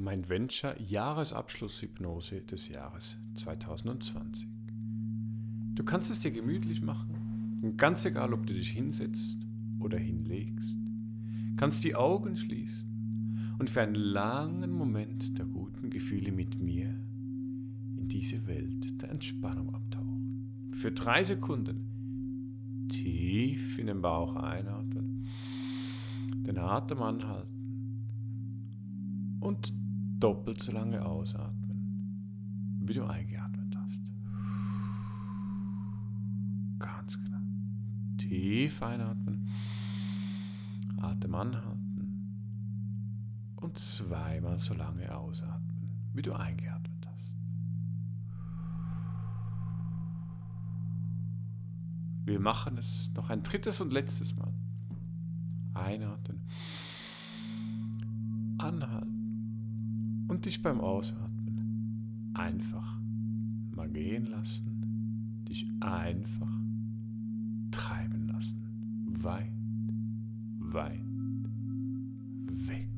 Mein Venture Jahresabschlusshypnose des Jahres 2020. Du kannst es dir gemütlich machen und ganz egal, ob du dich hinsetzt oder hinlegst, kannst die Augen schließen und für einen langen Moment der guten Gefühle mit mir in diese Welt der Entspannung abtauchen. Für drei Sekunden tief in den Bauch einatmen, den Atem anhalten und doppelt so lange ausatmen, wie du eingeatmet hast. Ganz genau. Tief einatmen, Atem anhalten und zweimal so lange ausatmen, wie du eingeatmet hast. Wir machen es noch ein drittes und letztes Mal. Einatmen. Anhalten und dich beim Ausatmen einfach mal gehen lassen, dich einfach treiben lassen. Weit, weit weg.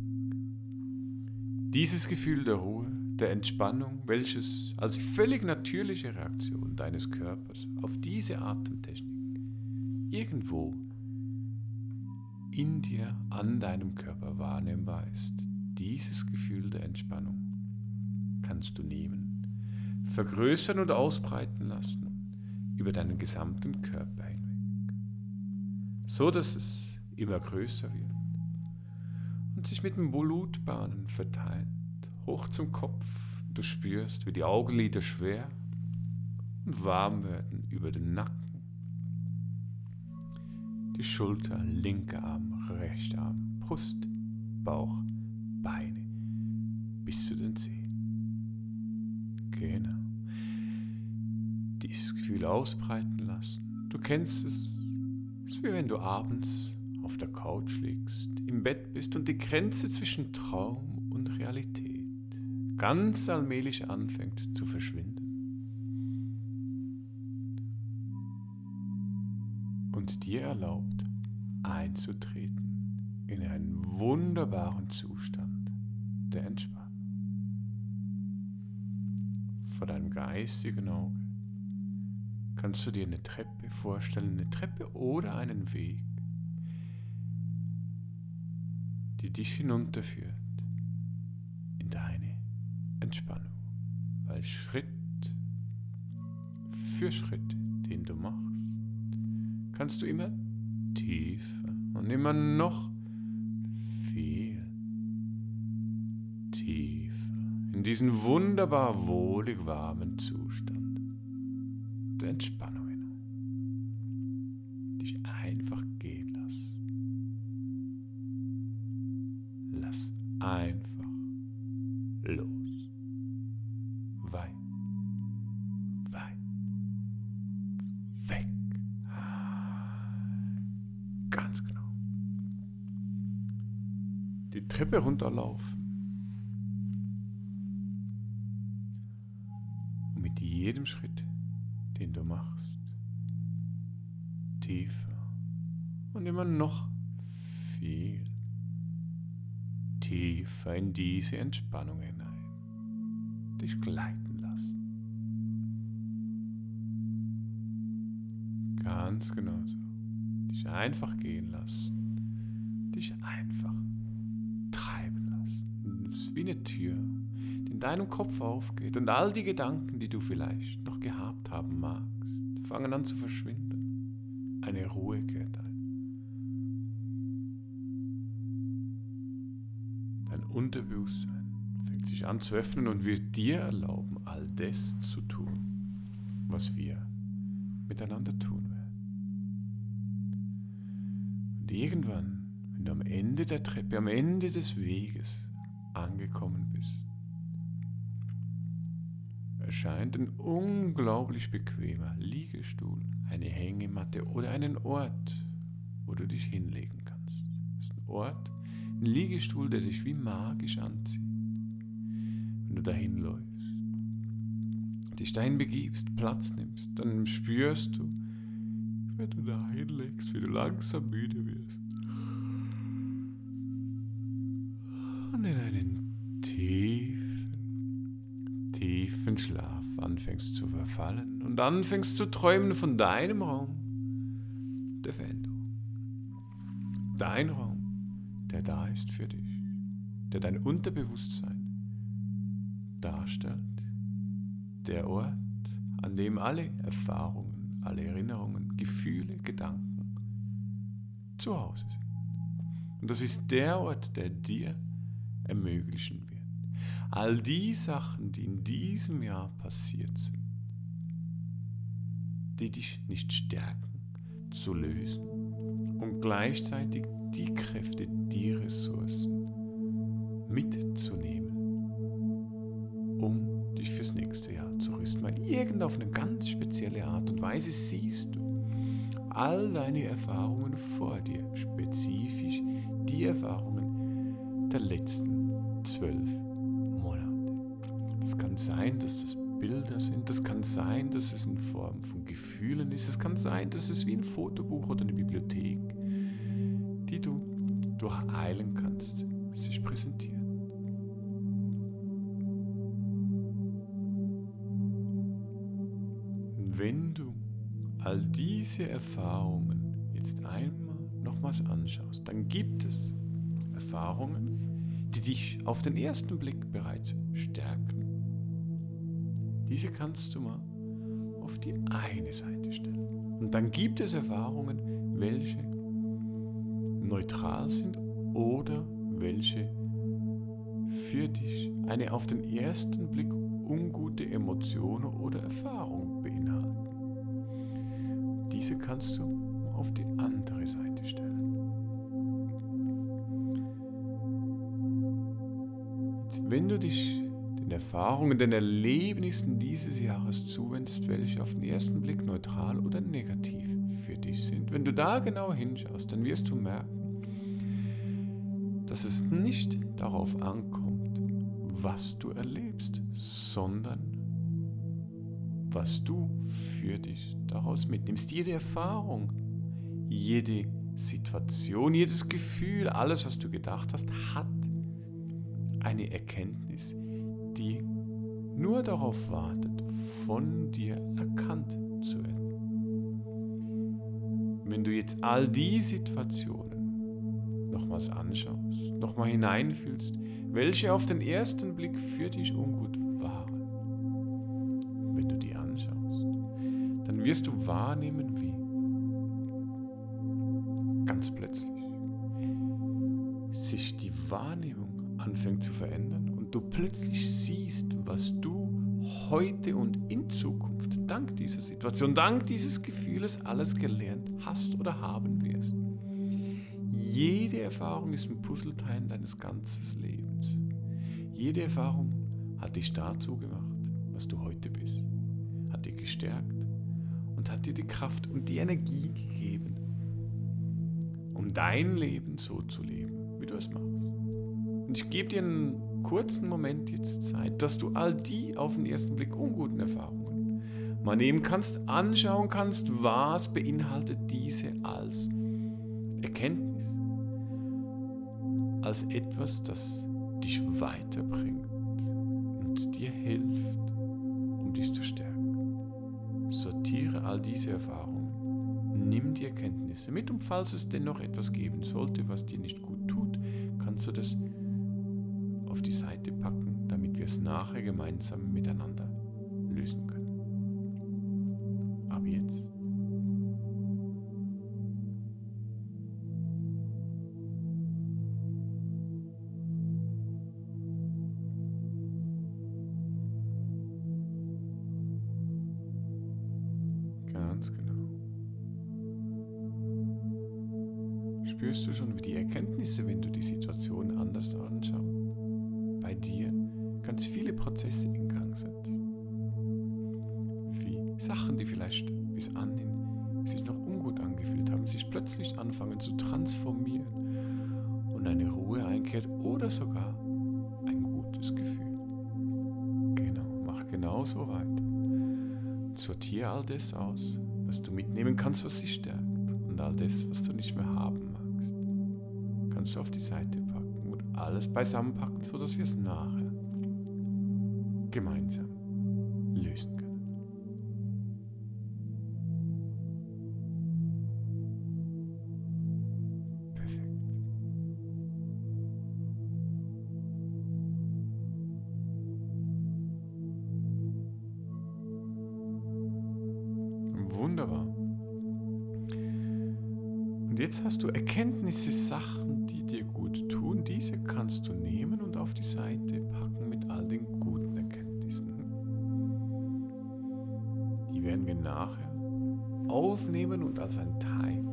Dieses Gefühl der Ruhe, der Entspannung, welches als völlig natürliche Reaktion deines Körpers auf diese Atemtechnik irgendwo in dir, an deinem Körper wahrnehmbar ist, dieses Gefühl der Entspannung kannst du nehmen, vergrößern und ausbreiten lassen über deinen gesamten Körper hinweg, so dass es immer größer wird und sich mit den Blutbahnen verteilt, hoch zum Kopf. Du spürst, wie die Augenlider schwer und warm werden über den Nacken, die Schulter, linker Arm, rechter Arm, Brust, Bauch, Beine bis zu den Zehen. Genau. Dieses Gefühl ausbreiten lassen. Du kennst es. Es ist wie wenn du abends auf der Couch liegst, im Bett bist und die Grenze zwischen Traum und Realität ganz allmählich anfängt zu verschwinden. Und dir erlaubt einzutreten in einen wunderbaren Zustand der Entspannung. Vor deinem geistigen Auge kannst du dir eine Treppe vorstellen, eine Treppe oder einen Weg, die dich hinunterführt in deine Entspannung. Weil Schritt für Schritt, den du machst, kannst du immer tiefer und immer noch viel tiefer in diesen wunderbar wohlig warmen Zustand der Entspannung hinein. Dich einfach gehen lassen. Lass einfach los. Weit, weit, weg. Ganz genau. Die Treppe runterlaufen jedem Schritt, den du machst, tiefer und immer noch viel tiefer in diese Entspannung hinein, dich gleiten lassen. Ganz genauso. Dich einfach gehen lassen. Dich einfach treiben lassen. Das ist wie eine Tür in deinem Kopf aufgeht und all die Gedanken, die du vielleicht noch gehabt haben magst, fangen an zu verschwinden. Eine Ruhe kehrt ein. Dein Unterbewusstsein fängt sich an zu öffnen und wird dir erlauben, all das zu tun, was wir miteinander tun werden. Und irgendwann, wenn du am Ende der Treppe, am Ende des Weges angekommen bist, erscheint ein unglaublich bequemer Liegestuhl, eine Hängematte oder einen Ort, wo du dich hinlegen kannst. Das ist ein Ort, ein Liegestuhl, der dich wie magisch anzieht. Wenn du dahin läufst, dich dahin begibst, Platz nimmst, dann spürst du, wenn du da hinlegst, wie du langsam müde wirst. Und in einen tiefen tiefen Schlaf anfängst zu verfallen und anfängst zu träumen von deinem Raum der Veränderung. Dein Raum, der da ist für dich, der dein Unterbewusstsein darstellt, der Ort, an dem alle Erfahrungen, alle Erinnerungen, Gefühle, Gedanken zu Hause sind. Und das ist der Ort, der dir ermöglichen wird. All die Sachen, die in diesem Jahr passiert sind, die dich nicht stärken, zu lösen und gleichzeitig die Kräfte, die Ressourcen mitzunehmen, um dich fürs nächste Jahr zu rüsten. Weil irgend auf eine ganz spezielle Art und Weise siehst du all deine Erfahrungen vor dir, spezifisch die Erfahrungen der letzten zwölf Monate. Das kann sein, dass das Bilder sind, das kann sein, dass es in Form von Gefühlen ist, es kann sein, dass es wie ein Fotobuch oder eine Bibliothek, die du durcheilen kannst, sich präsentiert. Wenn du all diese Erfahrungen jetzt einmal nochmals anschaust, dann gibt es Erfahrungen, die dich auf den ersten Blick bereits stärken. Diese kannst du mal auf die eine Seite stellen. Und dann gibt es Erfahrungen, welche neutral sind oder welche für dich eine auf den ersten Blick ungute Emotion oder Erfahrung beinhalten. Diese kannst du auf die andere Seite stellen. Jetzt, wenn du dich den Erfahrungen, den Erlebnissen dieses Jahres zuwendest, welche auf den ersten Blick neutral oder negativ für dich sind, wenn du da genau hinschaust, dann wirst du merken, dass es nicht darauf ankommt, was du erlebst, sondern was du für dich daraus mitnimmst. Jede Erfahrung, jede Situation, jedes Gefühl, alles, was du gedacht hast, hat eine Erkenntnis, die nur darauf wartet, von dir erkannt zu werden. Wenn du jetzt all die Situationen nochmals anschaust, nochmal hineinfühlst, welche auf den ersten Blick für dich ungut wirst du wahrnehmen, wie ganz plötzlich sich die Wahrnehmung anfängt zu verändern du plötzlich siehst, was du heute und in Zukunft dank dieser Situation, dank dieses Gefühles alles gelernt hast oder haben wirst. Jede Erfahrung ist ein Puzzleteil deines ganzen Lebens. Jede Erfahrung hat dich dazu gemacht, was du heute bist, hat dich gestärkt, und hat dir die Kraft und die Energie gegeben, um dein Leben so zu leben, wie du es machst. Und ich gebe dir einen kurzen Moment jetzt Zeit, dass du all die auf den ersten Blick unguten Erfahrungen mal nehmen kannst, anschauen kannst, was beinhaltet diese als Erkenntnis, als etwas, das dich weiterbringt und dir hilft, um dich zu stärken. Sortiere all diese Erfahrungen. Nimm die Erkenntnisse mit und falls es dennoch etwas geben sollte, was dir nicht gut tut, kannst du das auf die Seite packen, damit wir es nachher gemeinsam miteinander die vielleicht bis anhin sich noch ungut angefühlt haben, sich plötzlich anfangen zu transformieren und eine Ruhe einkehrt oder sogar ein gutes Gefühl. Genau, mach genauso weiter. Sortiere all das aus, was du mitnehmen kannst, was dich stärkt und all das, was du nicht mehr haben magst kannst du auf die Seite packen und alles beisammenpacken, sodass wir es nachher gemeinsam lösen können. Hast du Erkenntnisse, Sachen, die dir gut tun. Diese kannst du nehmen und auf die Seite packen mit all den guten Erkenntnissen. Die werden wir nachher aufnehmen und als ein Teil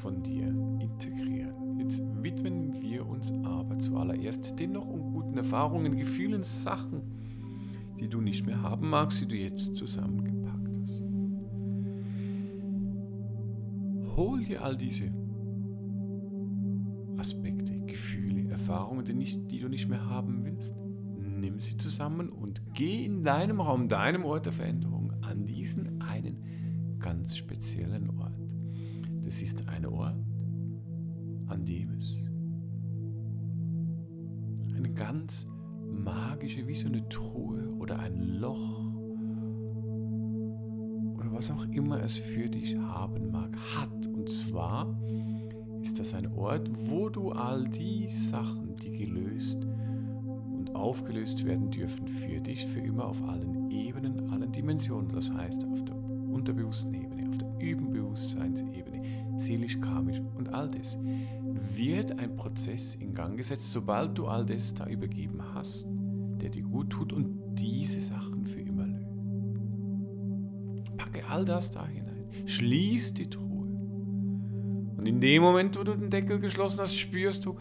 von dir integrieren. Jetzt widmen wir uns aber zuallererst den noch unguten Erfahrungen, Gefühlen, Sachen, die du nicht mehr haben magst, die du jetzt zusammengepackt hast. Hol dir all diese Erfahrungen, die, nicht, die du nicht mehr haben willst. Nimm sie zusammen und geh in deinem Raum, deinem Ort der Veränderung an diesen einen ganz speziellen Ort. Das ist ein Ort, an dem es eine ganz magische, wie so eine Truhe oder ein Loch oder was auch immer es für dich haben mag, hat. Und zwar ist das ein Ort, wo du all die Sachen, die gelöst und aufgelöst werden dürfen, für dich für immer auf allen Ebenen, allen Dimensionen, das heißt auf der unterbewussten Ebene, auf der Überbewusstseinsebene, seelisch, karmisch und all das, wird ein Prozess in Gang gesetzt, sobald du all das da übergeben hast, der dir gut tut und diese Sachen für immer löst. Packe all das da hinein, schließ die Truhe und in dem Moment, wo du den Deckel geschlossen hast, spürst du,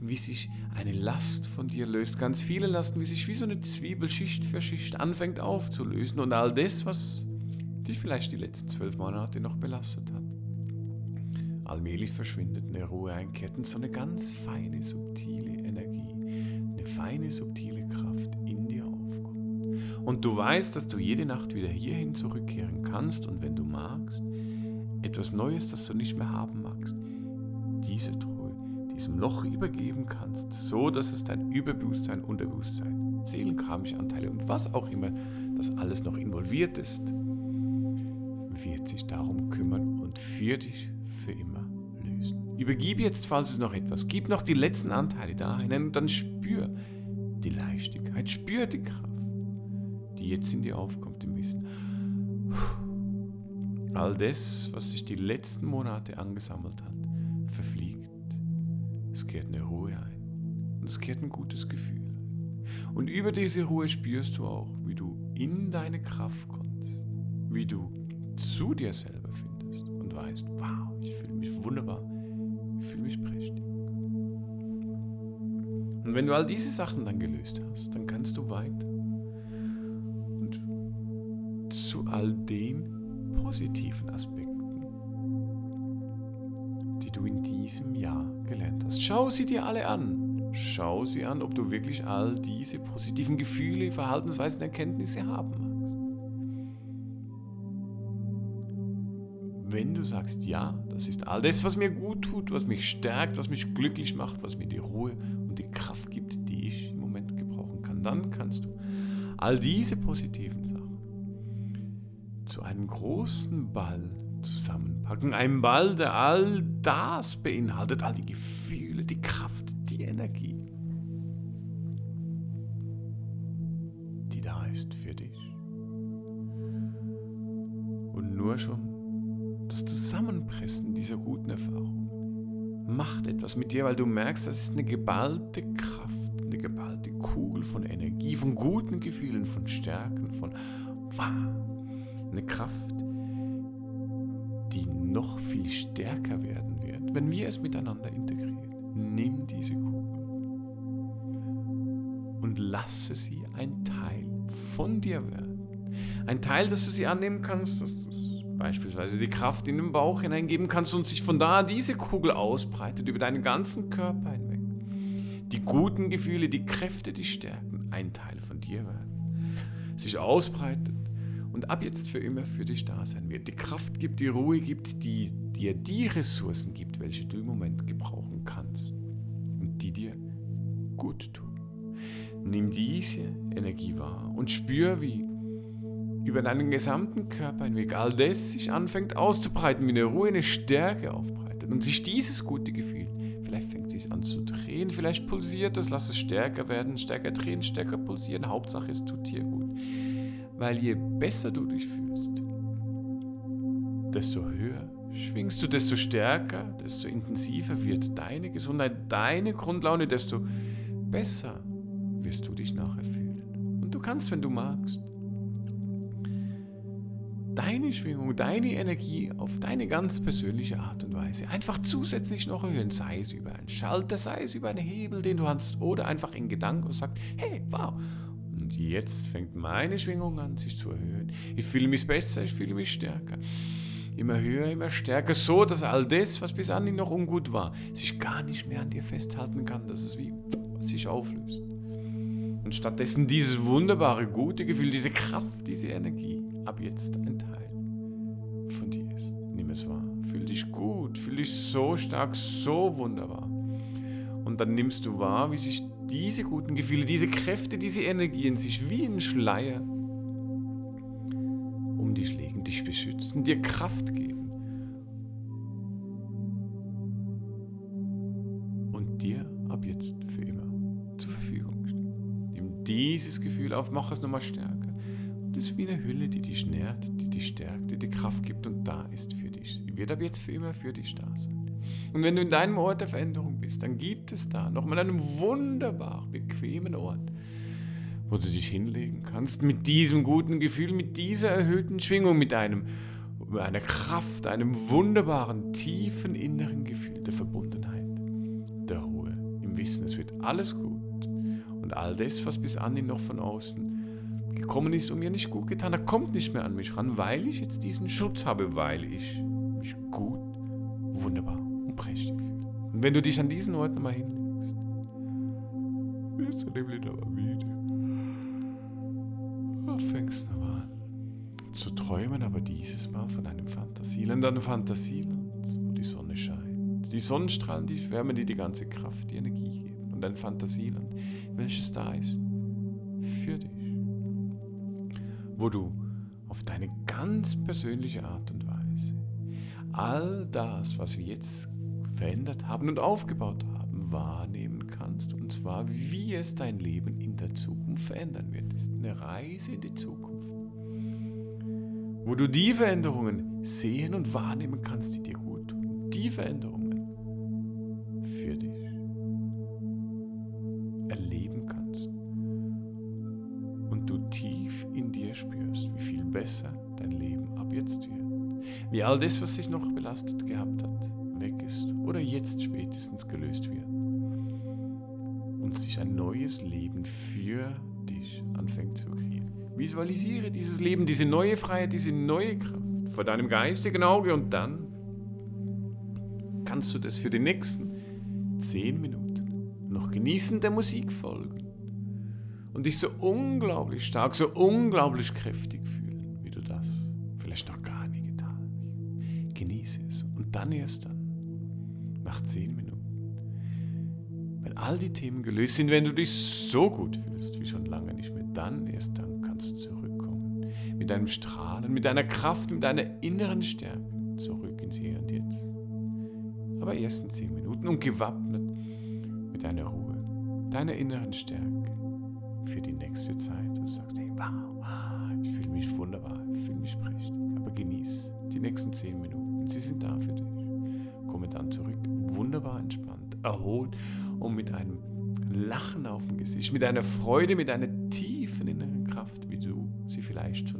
wie sich eine Last von dir löst. Ganz viele Lasten, wie sich wie so eine Zwiebel Schicht für Schicht anfängt aufzulösen. Und all das, was dich vielleicht die letzten zwölf Monate noch belastet hat, allmählich verschwindet, eine Ruhe einkehrt und so eine ganz feine, subtile Energie, eine feine, subtile Kraft in dir aufkommt. Und du weißt, dass du jede Nacht wieder hierhin zurückkehren kannst und wenn du magst, etwas Neues, das du nicht mehr haben magst, diese Truhe, diesem Loch übergeben kannst, so dass es dein Überbewusstsein, Unterbewusstsein, seelenkarmische Anteile und was auch immer, das alles noch involviert ist, wird sich darum kümmern und für dich für immer lösen. Übergib jetzt, falls es noch etwas gibt, noch die letzten Anteile da hinein und dann spür die Leichtigkeit, spür die Kraft, die jetzt in dir aufkommt im Wissen. Puh. All das, was sich die letzten Monate angesammelt hat, verfliegt. Es kehrt eine Ruhe ein und es kehrt ein gutes Gefühl ein. Und über diese Ruhe spürst du auch, wie du in deine Kraft kommst, wie du zu dir selber findest und weißt, wow, ich fühle mich wunderbar, ich fühle mich prächtig. Und wenn du all diese Sachen dann gelöst hast, dann kannst du weiter und zu all den positiven Aspekten, die du in diesem Jahr gelernt hast. Schau sie dir alle an. Schau sie an, ob du wirklich all diese positiven Gefühle, Verhaltensweisen, Erkenntnisse haben magst. Wenn du sagst, ja, das ist all das, was mir gut tut, was mich stärkt, was mich glücklich macht, was mir die Ruhe und die Kraft gibt, die ich im Moment gebrauchen kann, dann kannst du all diese positiven Sachen zu einem großen Ball zusammenpacken. Ein Ball, der all das beinhaltet, all die Gefühle, die Kraft, die Energie, die da ist für dich. Und nur schon das Zusammenpressen dieser guten Erfahrung macht etwas mit dir, weil du merkst, das ist eine geballte Kraft, eine geballte Kugel von Energie, von guten Gefühlen, von Stärken, von wow, eine Kraft, die noch viel stärker werden wird, wenn wir es miteinander integrieren. Nimm diese Kugel und lasse sie ein Teil von dir werden. Ein Teil, dass du sie annehmen kannst, dass du beispielsweise die Kraft in den Bauch hineingeben kannst und sich von da diese Kugel ausbreitet über deinen ganzen Körper hinweg. Die guten Gefühle, die Kräfte, die Stärken, ein Teil von dir werden. Sich ausbreitet und ab jetzt für immer für dich da sein wird. Die Kraft gibt, die Ruhe gibt, die dir die Ressourcen gibt, welche du im Moment gebrauchen kannst und die dir gut tun. Nimm diese Energie wahr und spür, wie über deinen gesamten Körper hinweg all das sich anfängt auszubreiten, wie eine Ruhe, eine Stärke aufbreitet und sich dieses gute Gefühl, vielleicht fängt es sich an zu drehen, vielleicht pulsiert es, lass es stärker werden, stärker drehen, stärker pulsieren, Hauptsache es tut dir gut. Weil je besser du dich fühlst, desto höher schwingst du, desto stärker, desto intensiver wird deine Gesundheit, deine Grundlaune, desto besser wirst du dich nachher fühlen. Und du kannst, wenn du magst, deine Schwingung, deine Energie auf deine ganz persönliche Art und Weise einfach zusätzlich noch erhöhen, sei es über einen Schalter, sei es über einen Hebel, den du hast, oder einfach in Gedanken und sagst, hey, wow, und jetzt fängt meine Schwingung an, sich zu erhöhen. Ich fühle mich besser, ich fühle mich stärker. Immer höher, immer stärker, so dass all das, was bis anhin noch ungut war, sich gar nicht mehr an dir festhalten kann, dass es wie sich auflöst. Und stattdessen dieses wunderbare, gute Gefühl, diese Kraft, diese Energie ab jetzt ein Teil von dir ist. Nimm es wahr. Fühl dich gut, fühl dich so stark, so wunderbar. Und dann nimmst du wahr, wie sich diese guten Gefühle, diese Kräfte, diese Energien sich wie ein Schleier um dich legen, dich beschützen, dir Kraft geben. Und dir ab jetzt für immer zur Verfügung stehen. Nimm dieses Gefühl auf, mach es nochmal stärker. Und es ist wie eine Hülle, die dich nährt, die dich stärkt, die dir Kraft gibt und da ist für dich. Sie wird ab jetzt für immer für dich da sein. Und wenn du in deinem Ort der Veränderung bist, dann gibt es da nochmal einen wunderbar bequemen Ort, wo du dich hinlegen kannst mit diesem guten Gefühl, mit dieser erhöhten Schwingung, mit einem, einer Kraft, einem wunderbaren, tiefen inneren Gefühl der Verbundenheit, der Ruhe, im Wissen, es wird alles gut. Und all das, was bis anhin noch von außen gekommen ist und mir nicht gut getan hat, kommt nicht mehr an mich ran, weil ich jetzt diesen Schutz habe, weil ich mich gut, wunderbar und prächtig fühle. Und wenn du dich an diesen Ort nochmal hinlegst, wirst du nämlich aber wieder. Und fängst nochmal an zu träumen, aber dieses Mal von einem Fantasieland, einem Fantasieland, wo die Sonne scheint. Die Sonnenstrahlen, die wärmen dir die ganze Kraft, die Energie geben. Und ein Fantasieland, welches da ist für dich. Wo du auf deine ganz persönliche Art und Weise all das, was wir jetzt verändert haben und aufgebaut haben, wahrnehmen kannst. Und zwar, wie es dein Leben in der Zukunft verändern wird. Das ist eine Reise in die Zukunft. Wo du die Veränderungen sehen und wahrnehmen kannst, die dir gut tun. Die Veränderungen für dich erleben kannst. Und du tief in dir spürst, wie viel besser dein Leben ab jetzt wird. Wie all das, was dich noch belastet gehabt hat, ist oder jetzt spätestens gelöst wird. Und sich ein neues Leben für dich anfängt zu kreieren. Visualisiere dieses Leben, diese neue Freiheit, diese neue Kraft vor deinem geistigen Auge und dann kannst du das für die nächsten zehn Minuten noch genießen der Musik folgen und dich so unglaublich stark, so unglaublich kräftig fühlen, wie du das vielleicht noch gar nie getan hast. Genieße es und dann erst dann nach zehn Minuten. Wenn all die Themen gelöst sind, wenn du dich so gut fühlst wie schon lange nicht mehr, dann erst dann kannst du zurückkommen. Mit deinem Strahlen, mit deiner Kraft, mit deiner inneren Stärke zurück ins Hier und Jetzt. Aber erst in zehn Minuten und gewappnet mit deiner Ruhe, deiner inneren Stärke für die nächste Zeit. Du sagst, hey, wow, ich fühle mich wunderbar, ich fühle mich prächtig. Aber genieß die nächsten zehn Minuten. Sie sind da für dich. Komme dann zurück, wunderbar entspannt, erholt und mit einem Lachen auf dem Gesicht, mit einer Freude, mit einer tiefen inneren Kraft, wie du sie vielleicht schon